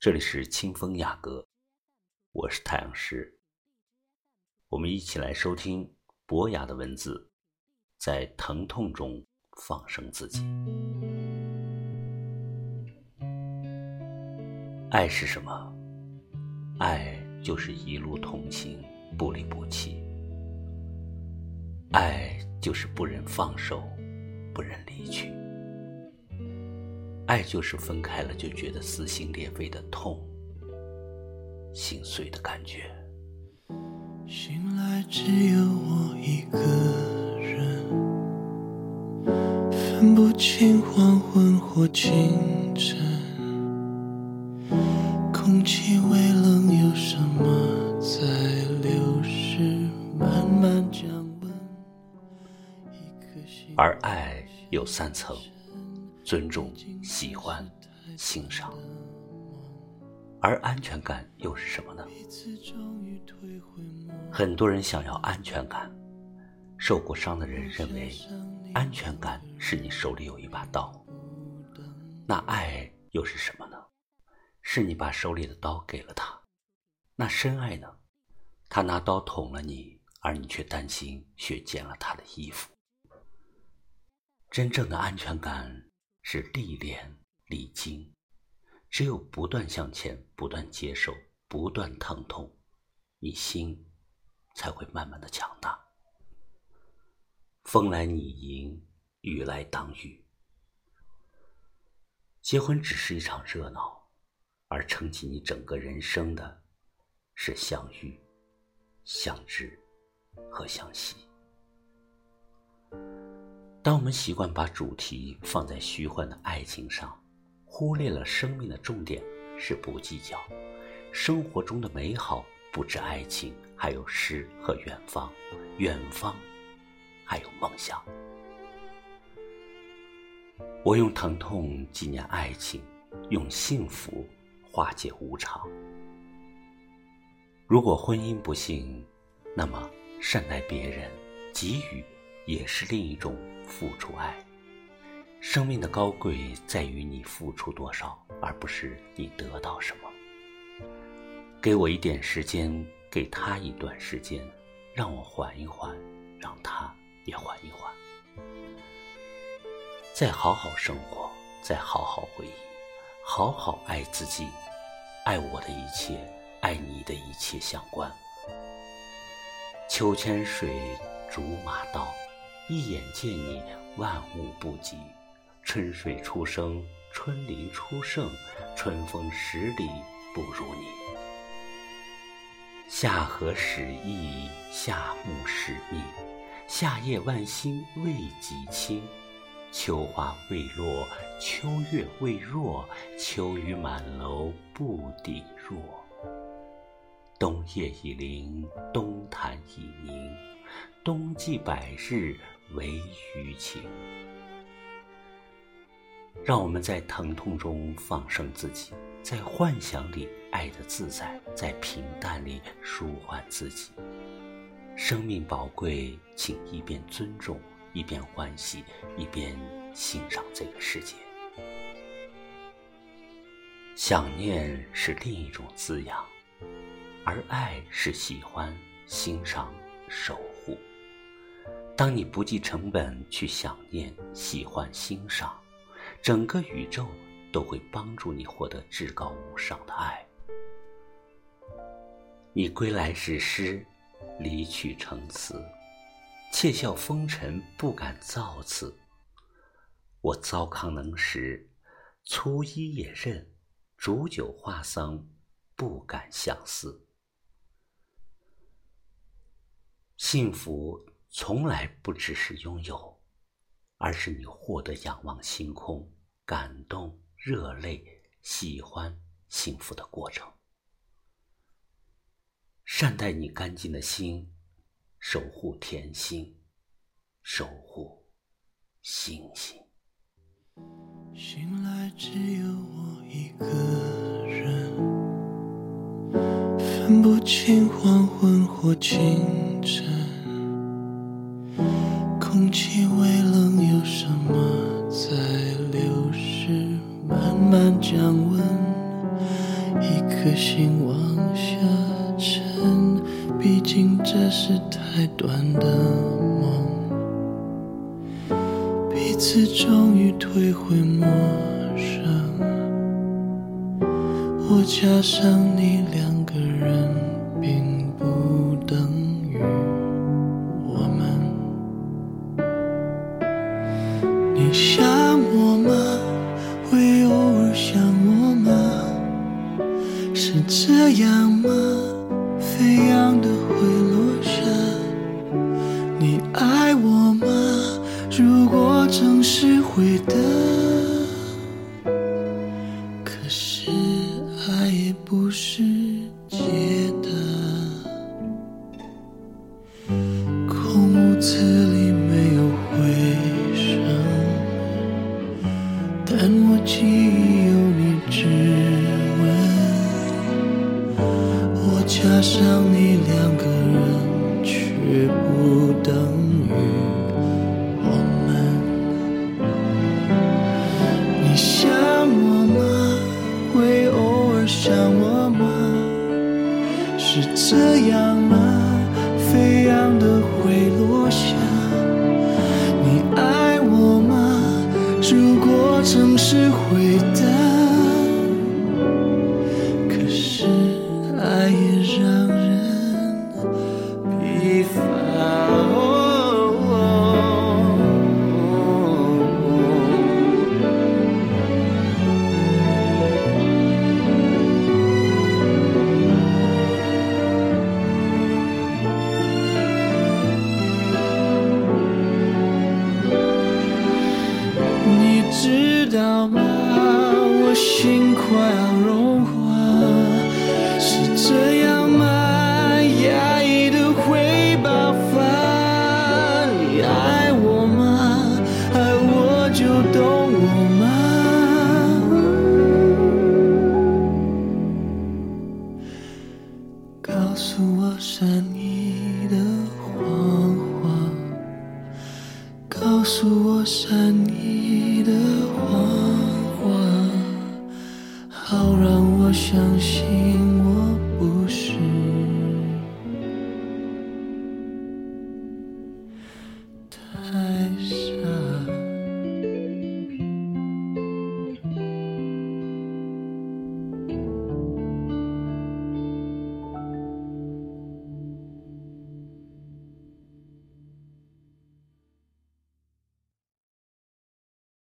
这里是清风雅阁，我是太阳石。我们一起来收听博雅的文字，在疼痛中放生自己。爱是什么？爱就是一路同行，不离不弃。爱就是不忍放手，不忍离去。爱就是分开了就觉得撕心裂肺的痛，心碎的感觉。醒来只有我一个人，分不清黄昏或清晨，空气微冷，有什么在流逝，慢慢降温。而爱有三层。尊重、喜欢、欣赏，而安全感又是什么呢？很多人想要安全感，受过伤的人认为安全感是你手里有一把刀。那爱又是什么呢？是你把手里的刀给了他。那深爱呢？他拿刀捅了你，而你却担心血溅了他的衣服。真正的安全感。是历练历经，只有不断向前，不断接受，不断疼痛，你心才会慢慢的强大。风来你迎，雨来挡雨。结婚只是一场热闹，而撑起你整个人生的，是相遇、相知和相惜。当我们习惯把主题放在虚幻的爱情上，忽略了生命的重点是不计较生活中的美好，不止爱情，还有诗和远方，远方还有梦想。我用疼痛纪念爱情，用幸福化解无常。如果婚姻不幸，那么善待别人，给予。也是另一种付出爱。生命的高贵在于你付出多少，而不是你得到什么。给我一点时间，给他一段时间，让我缓一缓，让他也缓一缓。再好好生活，再好好回忆，好好爱自己，爱我的一切，爱你的一切相关。秋千水，竹马刀。一眼见你，万物不及；春水初生，春林初盛，春风十里不如你。夏荷始意，夏木始密，夏夜万星未及清。秋花未落，秋月未弱，秋雨满楼不抵弱。冬夜已临，冬潭已凝，冬季百日。为余情，让我们在疼痛中放生自己，在幻想里爱的自在，在平淡里舒缓自己。生命宝贵，请一边尊重，一边欢喜，一边欣赏这个世界。想念是另一种滋养，而爱是喜欢、欣赏、守。当你不计成本去想念、喜欢、欣赏，整个宇宙都会帮助你获得至高无上的爱。你归来是诗，离去成词，窃笑风尘不敢造次。我糟糠能食，粗衣也认，煮酒话桑，不敢相思。幸福。从来不只是拥有，而是你获得仰望星空、感动、热泪、喜欢、幸福的过程。善待你干净的心，守护甜心，守护星星。醒来只有我一个人，分不清黄昏或清晨。慢慢降温，一颗心往下沉。毕竟这是太短的梦，彼此终于退回陌生。我加上你两这样吗？飞扬的会落下。你爱我吗？如果诚实回答，可是爱也不是解的。空屋子里没有回声，但我记忆有你指纹。我加上你两个人，却不等于我们。你想我吗？会偶尔想我吗？是这样吗？飞扬的会落下。你爱我吗？如果曾是会的，知道吗？我心快要融化，是这样相信。